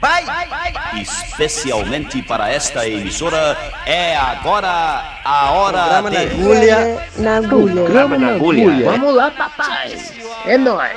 Vai, vai, vai, Especialmente para esta emissora, é agora a hora da de... na agulha. Na agulha. Na agulha. Vamos lá, papai. É nóis.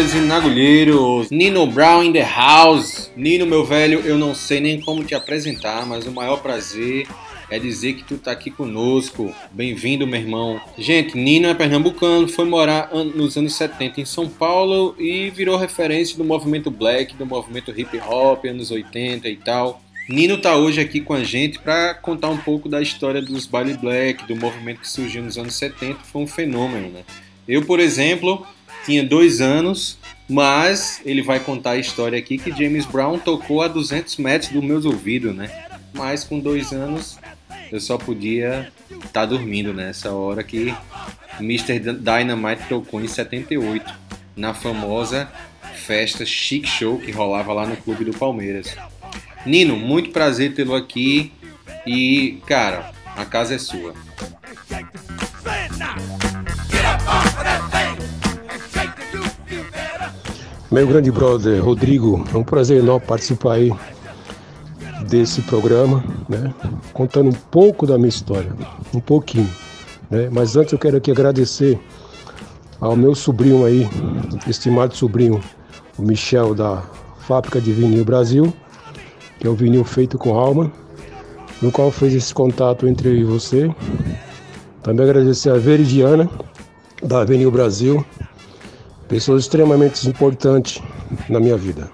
Agulheiros e Nagulheiros, Nino Brown in the house. Nino, meu velho, eu não sei nem como te apresentar, mas o maior prazer é dizer que tu tá aqui conosco. Bem-vindo, meu irmão. Gente, Nino é pernambucano, foi morar an nos anos 70 em São Paulo e virou referência do movimento black, do movimento hip hop, anos 80 e tal. Nino tá hoje aqui com a gente para contar um pouco da história dos baile black, do movimento que surgiu nos anos 70, foi um fenômeno, né? Eu, por exemplo, tinha dois anos, mas ele vai contar a história aqui que James Brown tocou a 200 metros do meus ouvidos, né? Mas com dois anos eu só podia estar tá dormindo né? nessa hora que Mr. Dynamite tocou em 78, na famosa festa Chic Show que rolava lá no Clube do Palmeiras. Nino, muito prazer tê-lo aqui e, cara, a casa é sua. Meu grande brother Rodrigo, é um prazer enorme participar aí desse programa, né? Contando um pouco da minha história, um pouquinho, né? Mas antes eu quero aqui agradecer ao meu sobrinho aí, estimado sobrinho, o Michel da Fábrica de Vinil Brasil, que é o vinil feito com alma, no qual fez esse contato entre eu e você. Também agradecer a Veridiana, da Vinil Brasil, pessoas extremamente importantes na minha vida.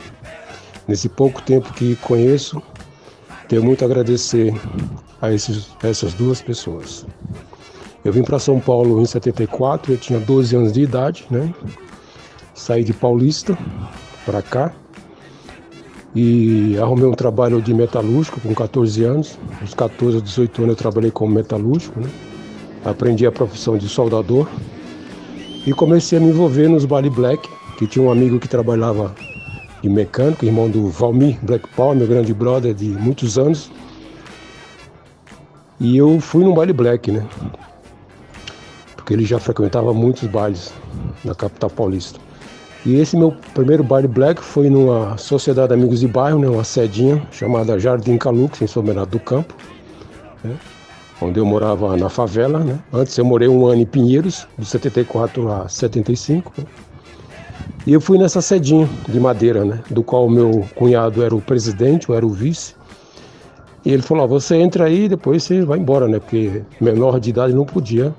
Nesse pouco tempo que conheço, tenho muito a agradecer a, esses, a essas duas pessoas. Eu vim para São Paulo em 74, eu tinha 12 anos de idade, né? Saí de Paulista para cá e arrumei um trabalho de metalúrgico com 14 anos. Aos 14 a 18 anos eu trabalhei como metalúrgico, né? Aprendi a profissão de soldador e comecei a me envolver nos baile black, que tinha um amigo que trabalhava de mecânico, irmão do Valmir Black Paul, meu grande brother de muitos anos. E eu fui num baile black, né? porque ele já frequentava muitos bailes na capital paulista. E esse meu primeiro baile black foi numa sociedade de amigos de bairro, né, uma sedinha chamada Jardim Calux, em São do Campo, né, onde eu morava na favela. Né. Antes eu morei um ano em Pinheiros, de 74 a 75. Né. E eu fui nessa sedinha de madeira, né, do qual meu cunhado era o presidente, ou era o vice. E ele falou: você entra aí e depois você vai embora, né? Porque menor de idade não podia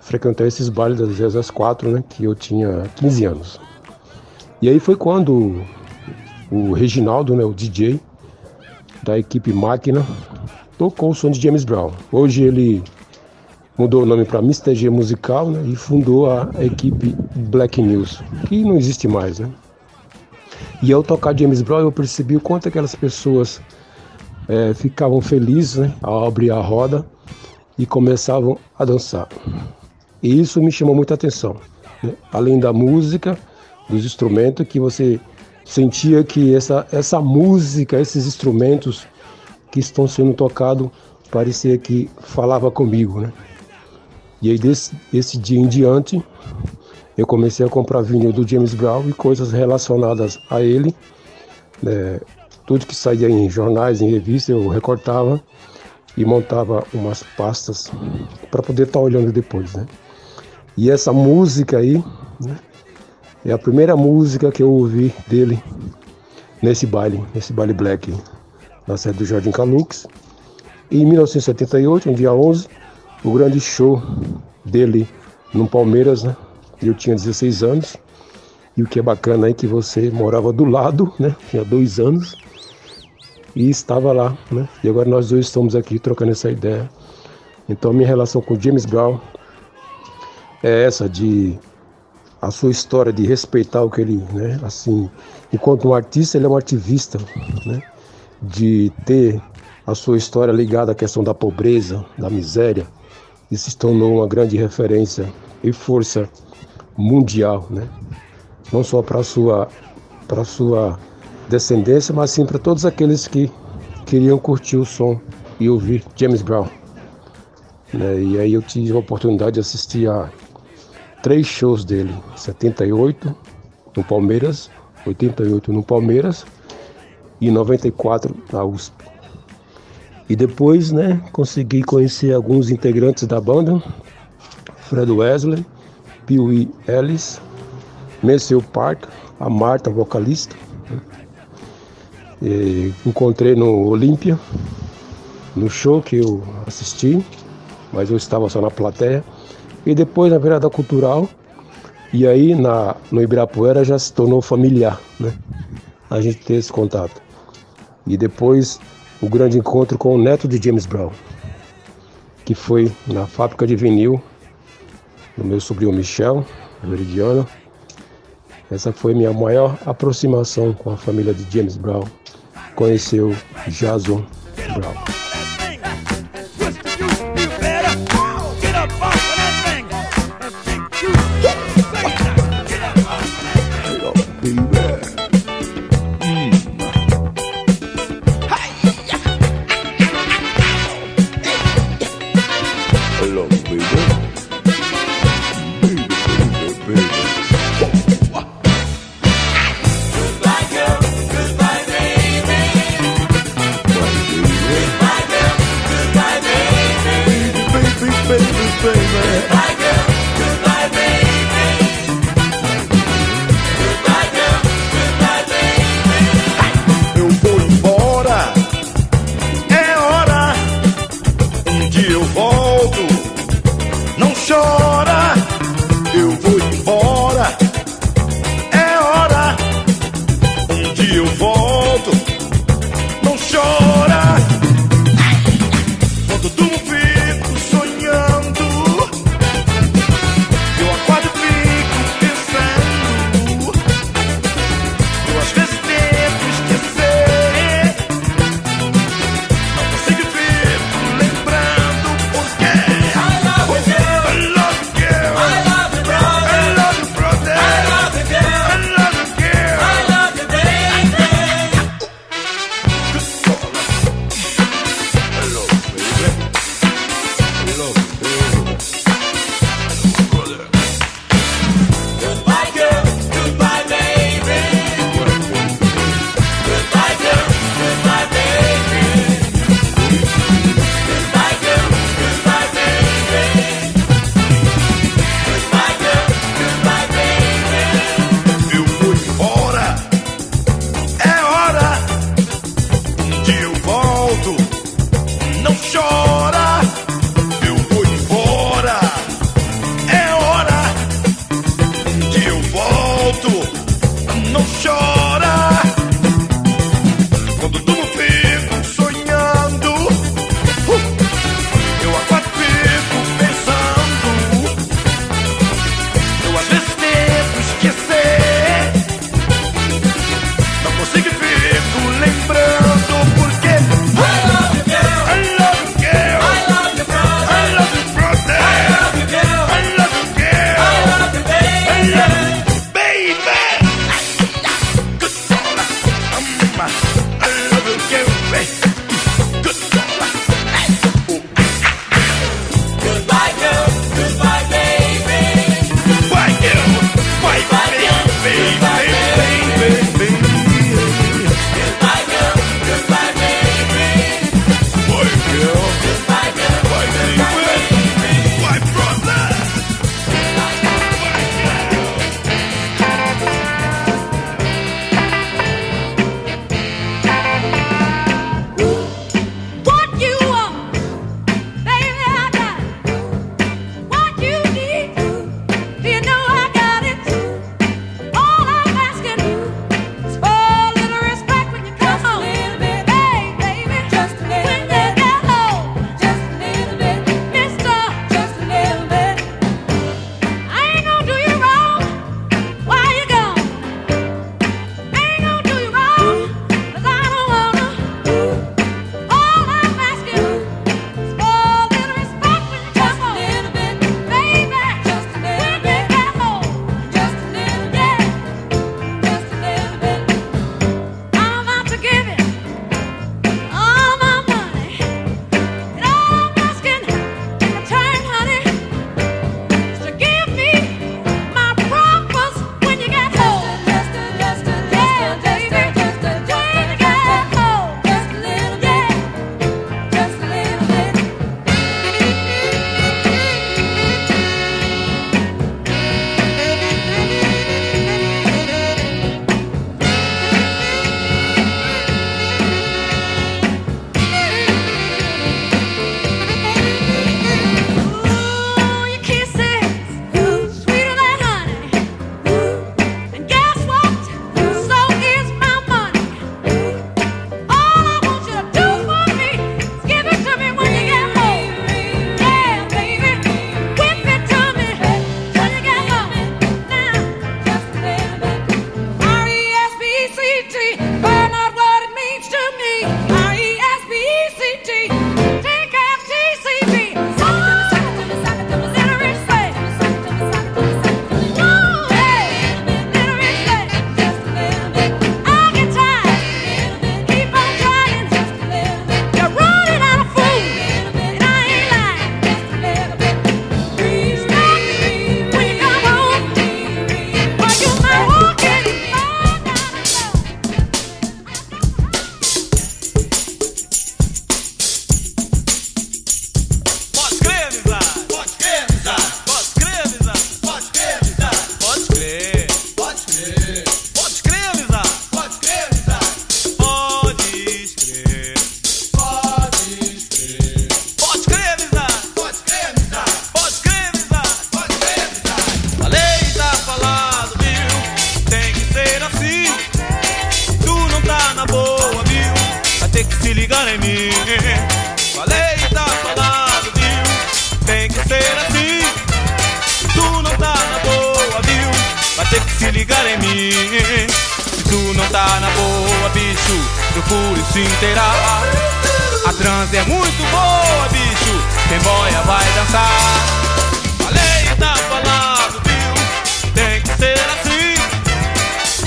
frequentar esses bailes das vezes às quatro, né? Que eu tinha 15 anos. E aí foi quando o Reginaldo, né, o DJ da equipe Máquina, tocou o som de James Brown. Hoje ele mudou o nome para Mr. G Musical né, e fundou a equipe Black News, que não existe mais. Né? E ao tocar James Brown eu percebi o quanto aquelas pessoas é, ficavam felizes né, ao abrir a roda e começavam a dançar. E isso me chamou muita atenção. Né? Além da música, dos instrumentos, que você sentia que essa, essa música, esses instrumentos que estão sendo tocados, parecia que falava comigo, né? E aí desse, dia em diante, eu comecei a comprar vinil do James Brown e coisas relacionadas a ele. Né? Tudo que saía em jornais, em revistas, eu recortava e montava umas pastas para poder estar tá olhando depois, né? E essa música aí né, é a primeira música que eu ouvi dele nesse baile, nesse baile black, na sede do Jardim Calux. E em 1978, no dia 11, o grande show dele no Palmeiras, né? Eu tinha 16 anos. E o que é bacana é que você morava do lado, né? Tinha dois anos e estava lá, né? E agora nós dois estamos aqui trocando essa ideia. Então minha relação com James Brown é essa de a sua história de respeitar o que ele, né, assim, enquanto um artista, ele é um ativista, né, de ter a sua história ligada à questão da pobreza, da miséria, e se tornou uma grande referência e força mundial, né, não só para sua para sua descendência, mas sim para todos aqueles que queriam curtir o som e ouvir James Brown. Né, e aí eu tive a oportunidade de assistir a três shows dele, 78 no Palmeiras, 88 no Palmeiras e 94 na USP. E depois, né, consegui conhecer alguns integrantes da banda, Fred Wesley, Pee Ellis, Maceo Park, a Marta, vocalista. Né? encontrei no Olímpia, no show que eu assisti, mas eu estava só na plateia e depois na virada cultural, e aí na, no Ibirapuera já se tornou familiar, né? A gente ter esse contato. E depois o grande encontro com o neto de James Brown, que foi na fábrica de vinil, do meu sobrinho Michel, Meridiano. Essa foi minha maior aproximação com a família de James Brown. Conheceu Jason Brown. Muito boa, bicho. Quem boia vai dançar. Falei, tá falado, viu? Tem que ser assim.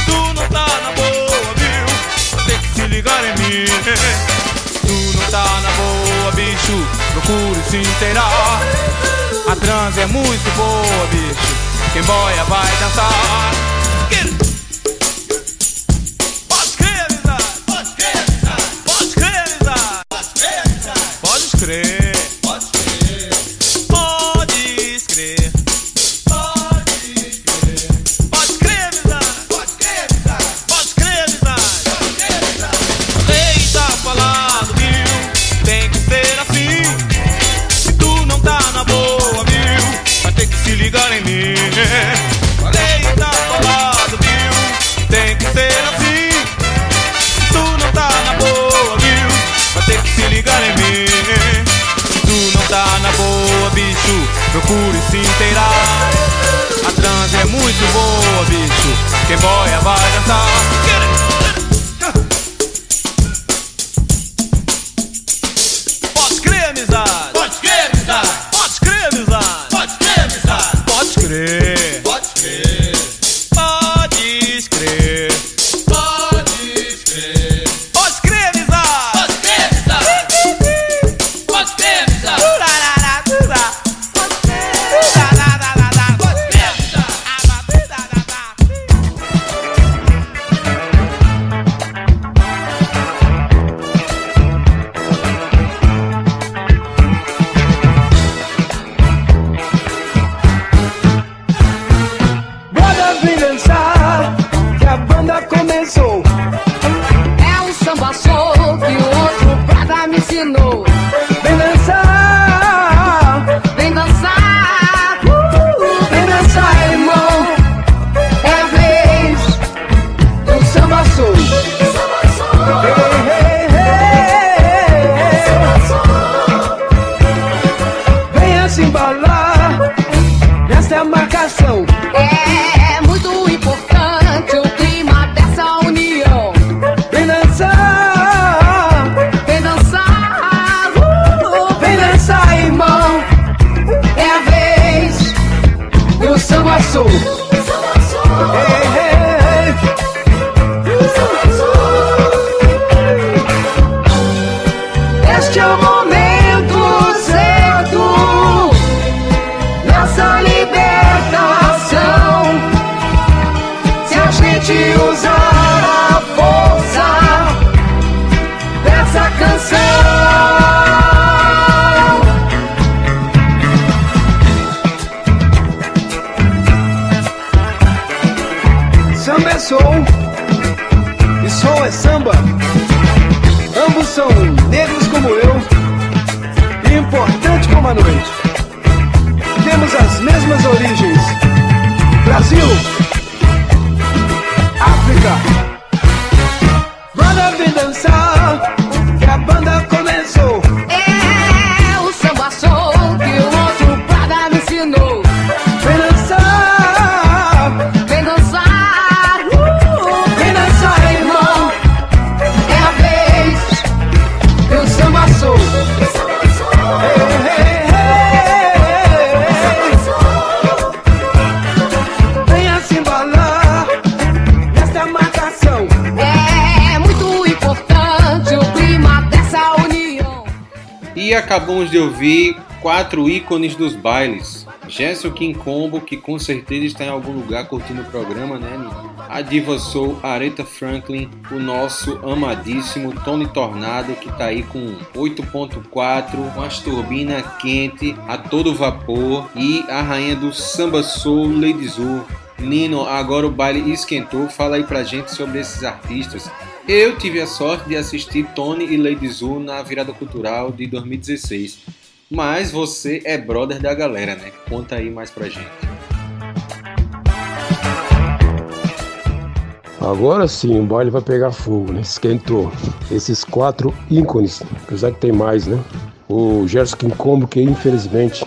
Tu não tá na boa, viu? Ter que se ligar em mim. Tu não tá na boa, bicho, procure se inteirar. A transe é muito boa, bicho. Quem boia vai dançar. Acabamos de ouvir quatro ícones dos bailes. Gerson King Combo, que com certeza está em algum lugar curtindo o programa, né? A diva Soul Aretha Franklin, o nosso amadíssimo Tony Tornado, que tá aí com 8.4, com as turbinas quente a todo vapor, e a rainha do samba soul, Lady Zu. Nino, agora o baile esquentou, fala aí pra gente sobre esses artistas. Eu tive a sorte de assistir Tony e Lady Zu na virada cultural de 2016. Mas você é brother da galera, né? Conta aí mais pra gente. Agora sim, o baile vai pegar fogo, né? Esquentou. Esses quatro ícones, apesar que tem mais, né? O Gerson Quincombo, que infelizmente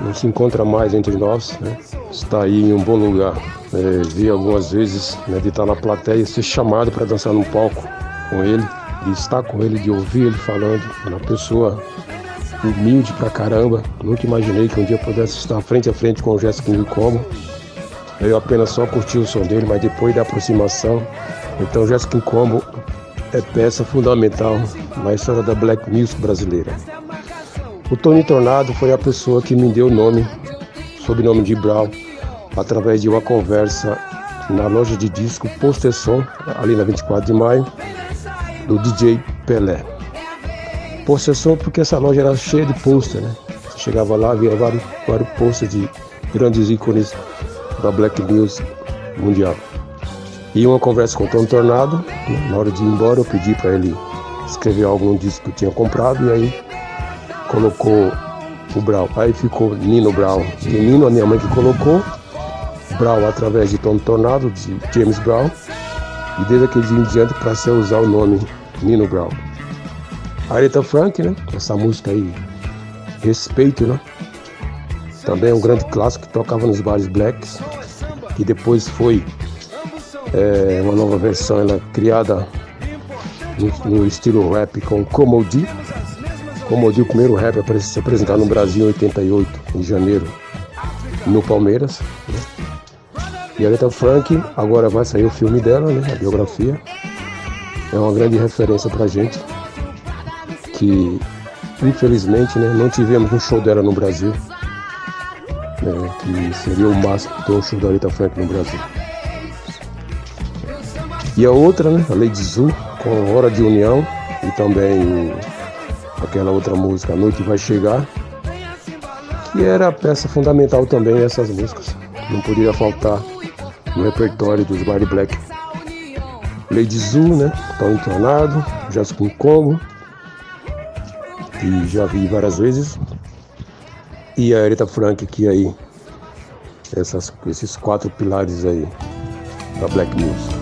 não se encontra mais entre nós, né? Está aí em um bom lugar. É, vi algumas vezes né, de estar na plateia ser chamado para dançar num palco com ele, de estar com ele, de ouvir ele falando. Uma pessoa humilde pra caramba. Nunca imaginei que um dia pudesse estar frente a frente com o Gerson Quincombo. Eu apenas só curti o som dele, mas depois da aproximação. Então, Jessica Combo é peça fundamental na história da black music brasileira. O Tony Tornado foi a pessoa que me deu o nome, sobrenome de Brown, através de uma conversa na loja de disco Posteção, ali na 24 de maio, do DJ Pelé. Posteção porque essa loja era cheia de pôster, né? Você chegava lá, via vários, vários pôster de grandes ícones da Black News Mundial. E uma conversa com o Tom Tornado, né, na hora de ir embora eu pedi para ele escrever algum disco que eu tinha comprado e aí colocou o Brown. Aí ficou Nino Brown. E Nino, a minha mãe que colocou, Brown através de Tom Tornado, de James Brown. E desde aquele dia em diante passei a usar o nome Nino Brown. Aretha Frank, né? Essa música aí, Respeito, né? Também é um grande clássico que tocava nos bares blacks, que depois foi é, uma nova versão, ela criada no, no estilo rap com Comodi. Comodi, o primeiro rap a se apresentar no Brasil em 88, em janeiro, no Palmeiras. Né? E a Aretha Frank, agora vai sair o filme dela, né, a biografia. É uma grande referência pra gente, que infelizmente né, não tivemos um show dela no Brasil né, que seria o máximo do show da Rita Frank no Brasil. E a outra, né, a Lady Zu, com Hora de União, e também o, aquela outra música, A Noite Vai Chegar, que era a peça fundamental também essas músicas. Não poderia faltar no repertório dos Body Black. Lady Zu, né, Tão Entornado, Jasper Como, que já vi várias vezes, e a Aretha Frank aqui aí. Essas, esses quatro pilares aí da Black News.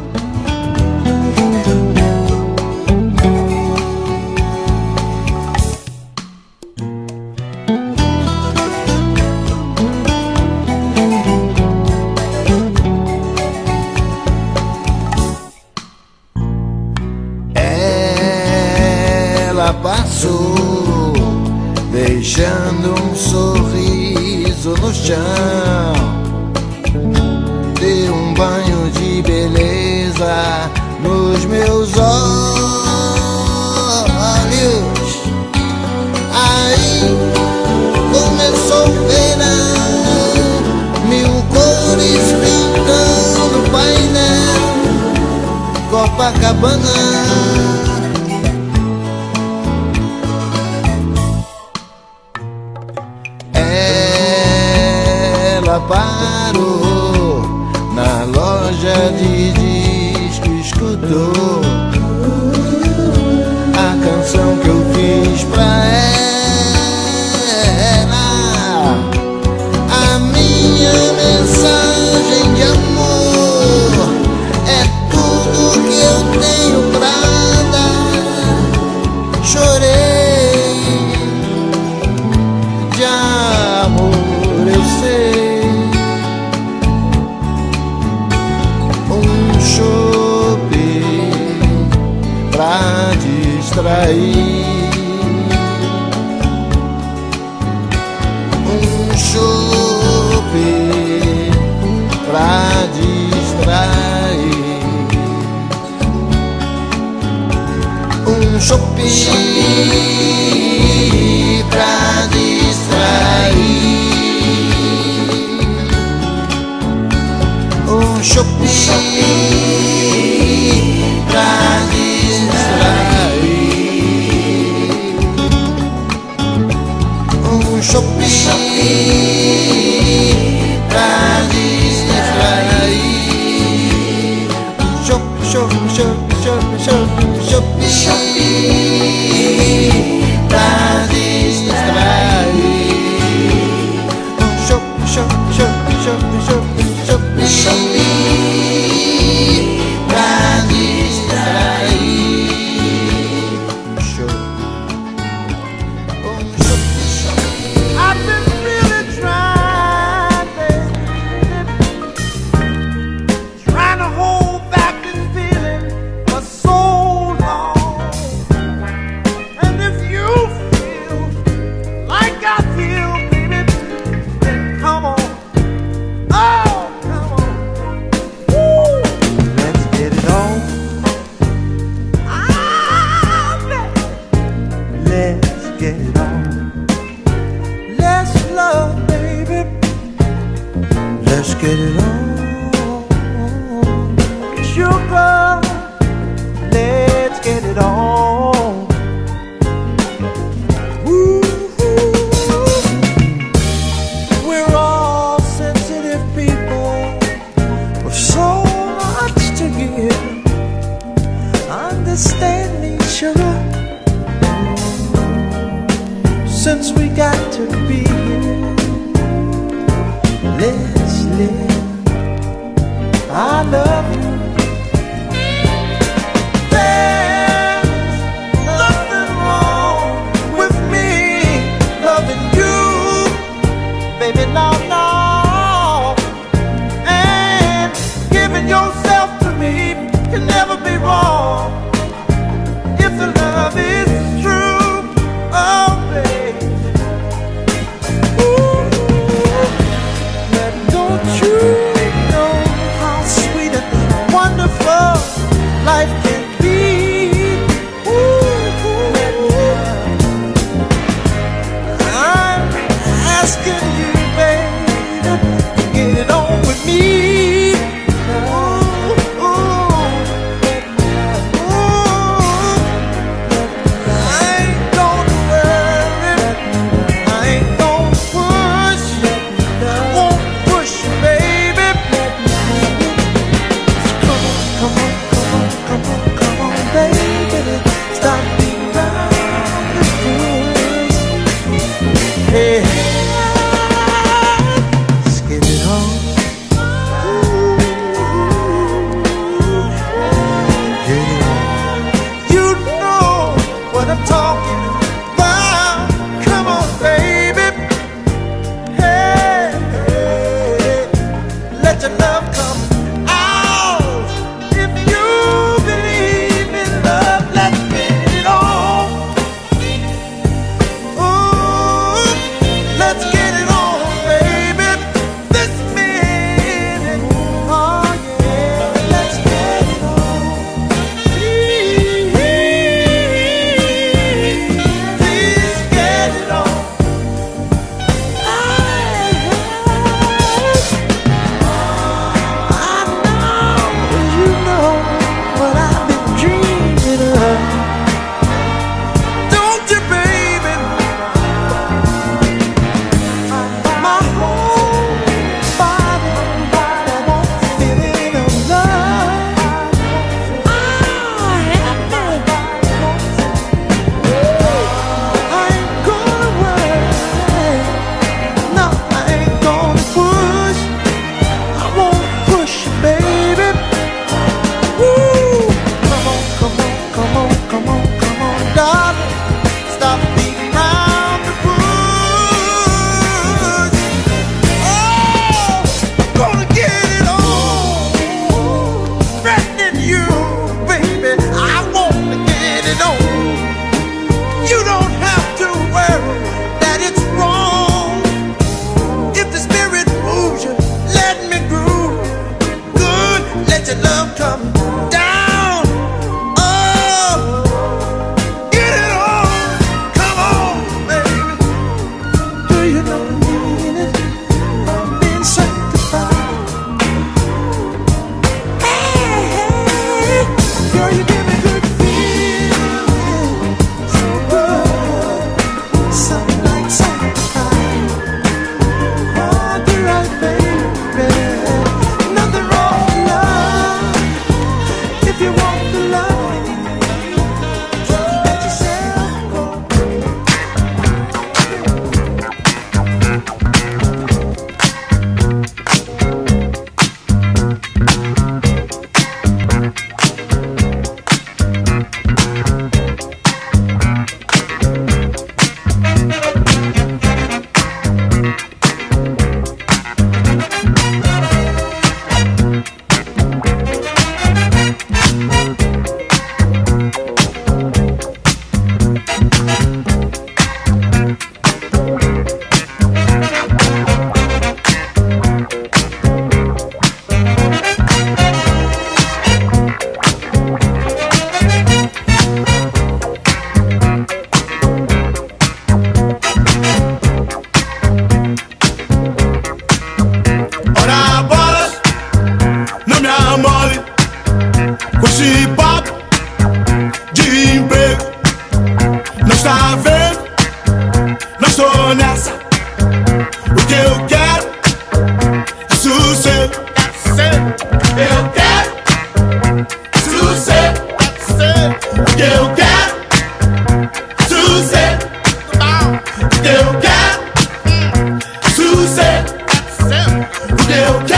Chopi, Chopi oh, pra distrair. Um oh, Chopi, Chopi pra distrair. Um Chopi, Chopi pra distrair. Chopi, Chopi, Chopi, Chopi, Chopi, Chopi. You. Got to be Que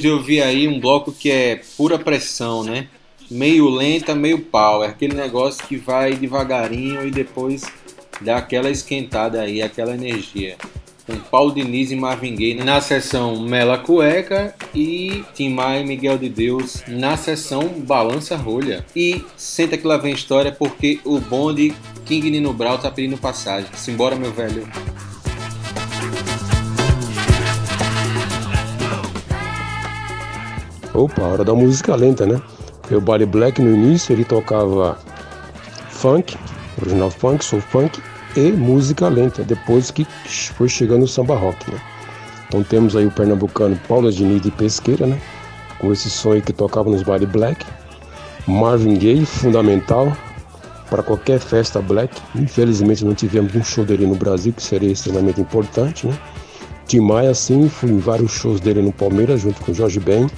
de ouvir aí um bloco que é pura pressão, né? Meio lenta, meio power. Aquele negócio que vai devagarinho e depois dá aquela esquentada aí, aquela energia. Com Paulo Diniz e Marvin Gaye na sessão Mela Cueca e Tim Maia e Miguel de Deus na sessão Balança Rolha. E senta que lá vem história porque o bonde King Nino Brau tá pedindo passagem. Simbora, meu velho. Opa, hora da música lenta, né? Porque o Baile Black no início ele tocava funk, original funk, soul funk e música lenta, depois que foi chegando o samba rock, né? Então temos aí o pernambucano Paulo Diniz de Pesqueira, né? Com esse sonho que tocava nos baile black. Marvin Gaye, fundamental para qualquer festa black. Infelizmente não tivemos um show dele no Brasil, que seria extremamente importante, né? Tim Maia, sim, fui em vários shows dele no Palmeiras, junto com Jorge Ben.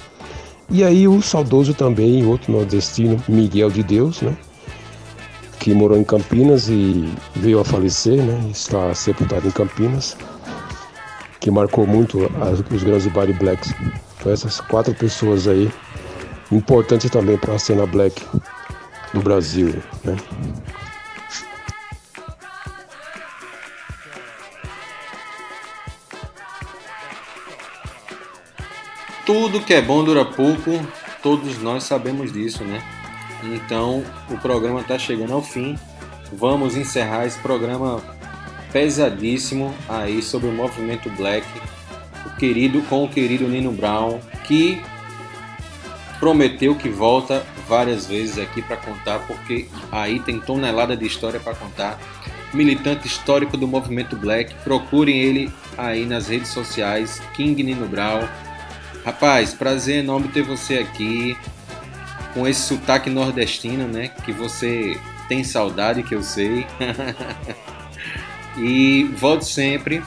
E aí o saudoso também, outro nordestino, Miguel de Deus, né? Que morou em Campinas e veio a falecer, né? Está sepultado em Campinas. Que marcou muito as- os grandes body blacks. Então essas quatro pessoas aí, importantes também para a cena black do Brasil, né? Tudo que é bom dura pouco, todos nós sabemos disso, né? Então o programa está chegando ao fim. Vamos encerrar esse programa pesadíssimo aí sobre o movimento black, o querido com o querido Nino Brown, que prometeu que volta várias vezes aqui para contar, porque aí tem tonelada de história para contar. Militante histórico do movimento black, procurem ele aí nas redes sociais, King Nino Brown. Rapaz, prazer enorme ter você aqui com esse sotaque nordestino, né? Que você tem saudade, que eu sei. e volte sempre.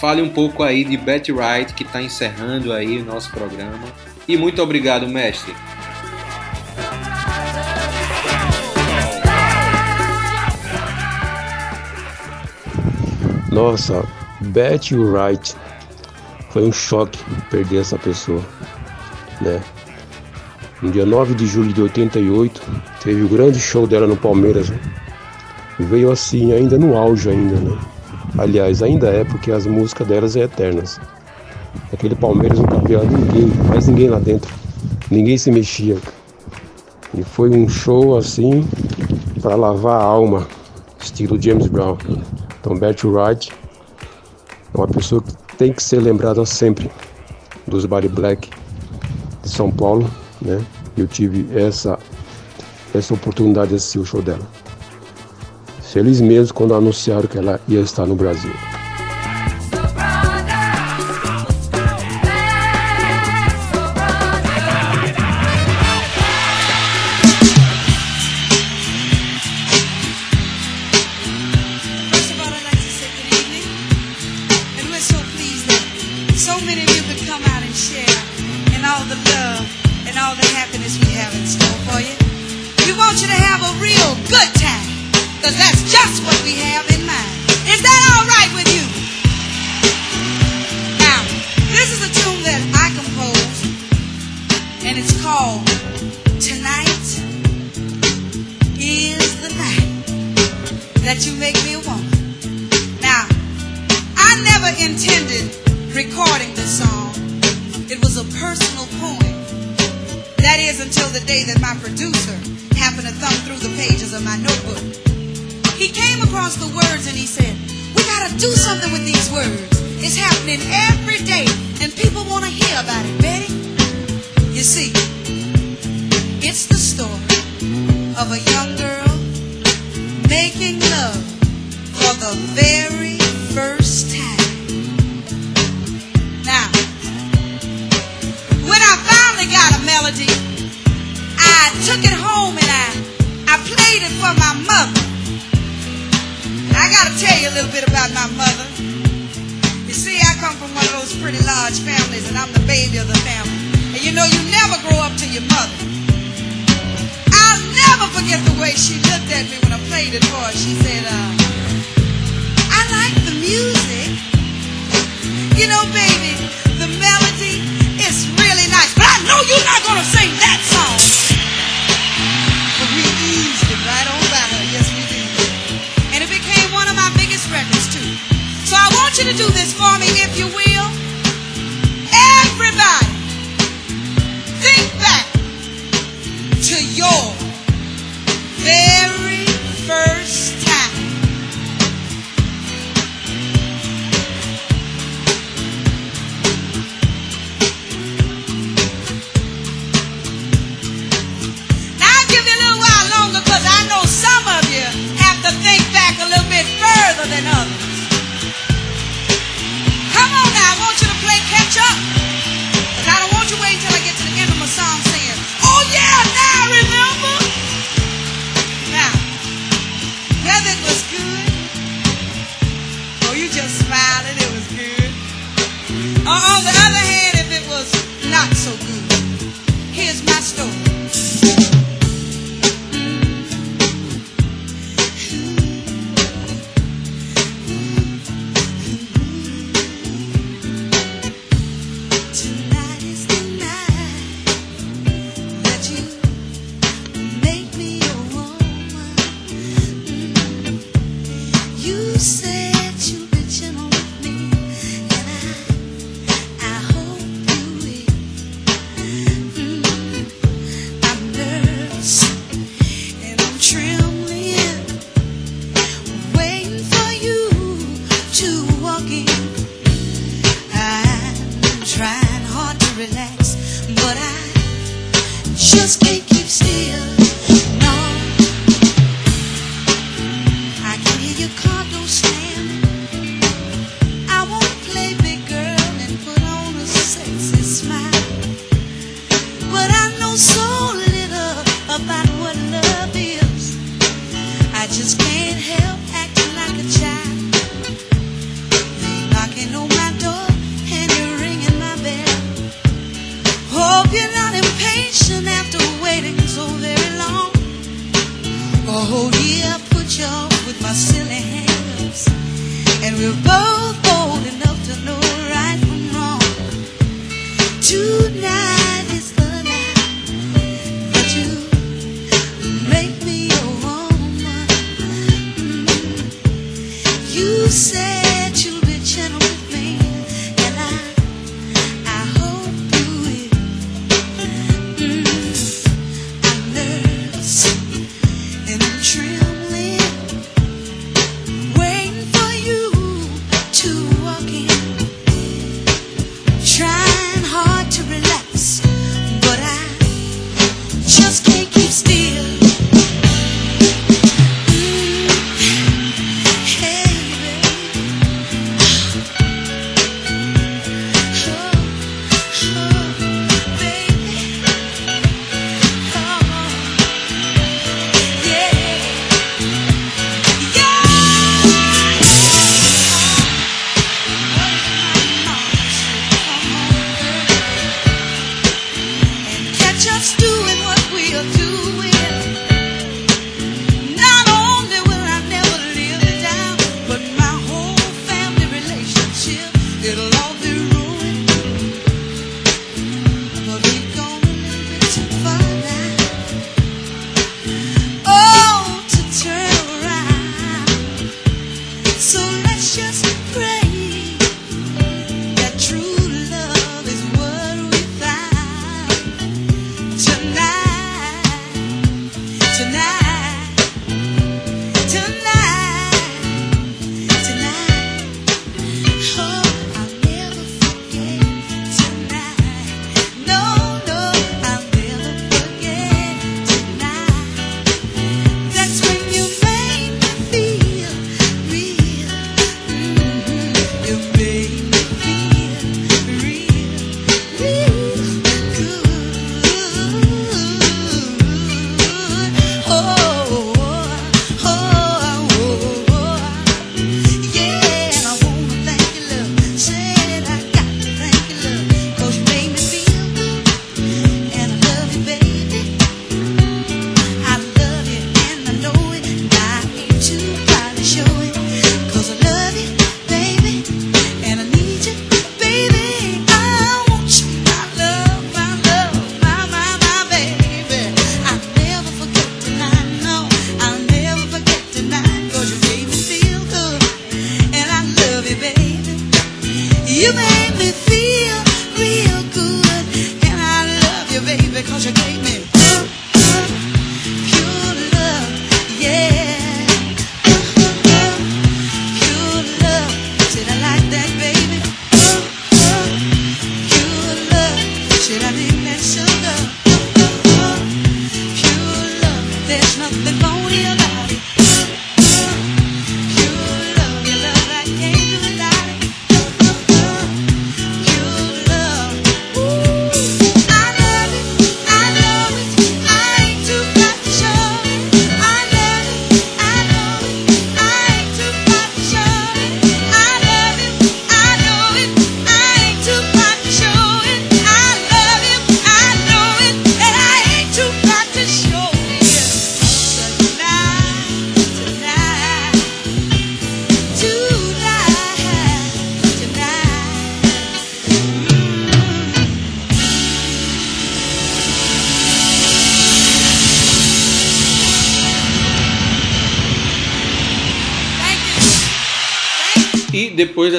Fale um pouco aí de Betty Wright, que está encerrando aí o nosso programa. E muito obrigado, mestre. Nossa, Betty Wright. Foi um choque perder essa pessoa, né? No dia 9 de julho de 88, teve o grande show dela no Palmeiras. né? Veio assim, ainda no auge ainda, né? Aliás, ainda é porque as músicas delas é eternas. Aquele Palmeiras não cabia ninguém, mais ninguém lá dentro. Ninguém se mexia. E foi um show assim para lavar a alma, estilo James Brown. Então Betty Wright é uma pessoa que tem que ser lembrada sempre dos Body Black de São Paulo, né? Eu tive essa essa oportunidade de assistir o show dela. Feliz mesmo quando anunciaram que ela ia estar no Brasil. That my producer happened to thumb through the pages of my notebook. He came across the words and he said, We gotta do something with these words. It's happening every day and people wanna hear about it, Betty. You see, it's the story of a young girl making love for the very Tell you a little bit about my mother. You see, I come from one of those pretty large families, and I'm the baby of the family. And you know, you never grow up to your mother. I'll never forget the way she looked at me when I played it for her. She said, uh, I like the music. You know, baby, the melody is really nice, but I know you're not going to sing that. want you to do this for me, if you will. Everybody, think back to your very go.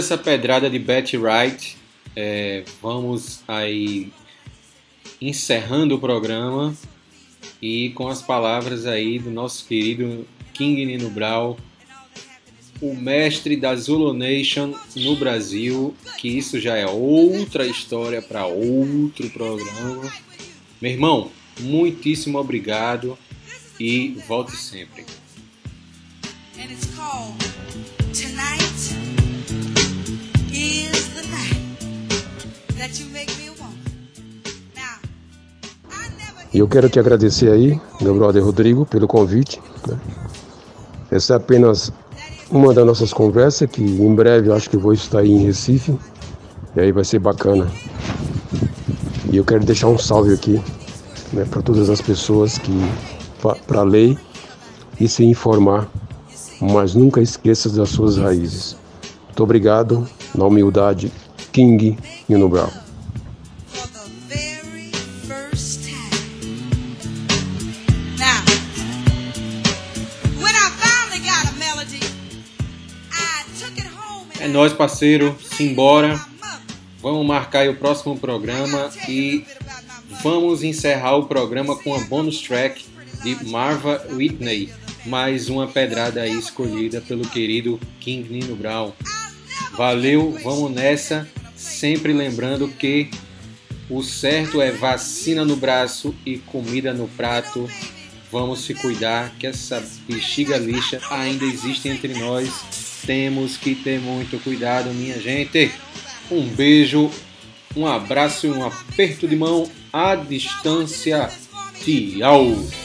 Dessa pedrada de Betty Wright, é, vamos aí encerrando o programa e com as palavras aí do nosso querido King Nino Brau, o mestre da Zulu Nation no Brasil, que isso já é outra história para outro programa. Meu irmão, muitíssimo obrigado e volte sempre. E eu quero te agradecer aí, meu brother Rodrigo, pelo convite. né? Essa é apenas uma das nossas conversas, que em breve acho que vou estar aí em Recife. E aí vai ser bacana. E eu quero deixar um salve aqui né, para todas as pessoas que para ler e se informar, mas nunca esqueça das suas raízes. Muito obrigado, na humildade, King Nino Brown. É nóis, parceiro. Simbora. Vamos marcar o próximo programa e vamos encerrar o programa com a bonus track de Marva Whitney. Mais uma pedrada aí escolhida pelo querido King Nino Brown. Valeu, vamos nessa. Sempre lembrando que o certo é vacina no braço e comida no prato. Vamos se cuidar, que essa bexiga lixa ainda existe entre nós. Temos que ter muito cuidado, minha gente. Um beijo, um abraço e um aperto de mão à distância. Tchau!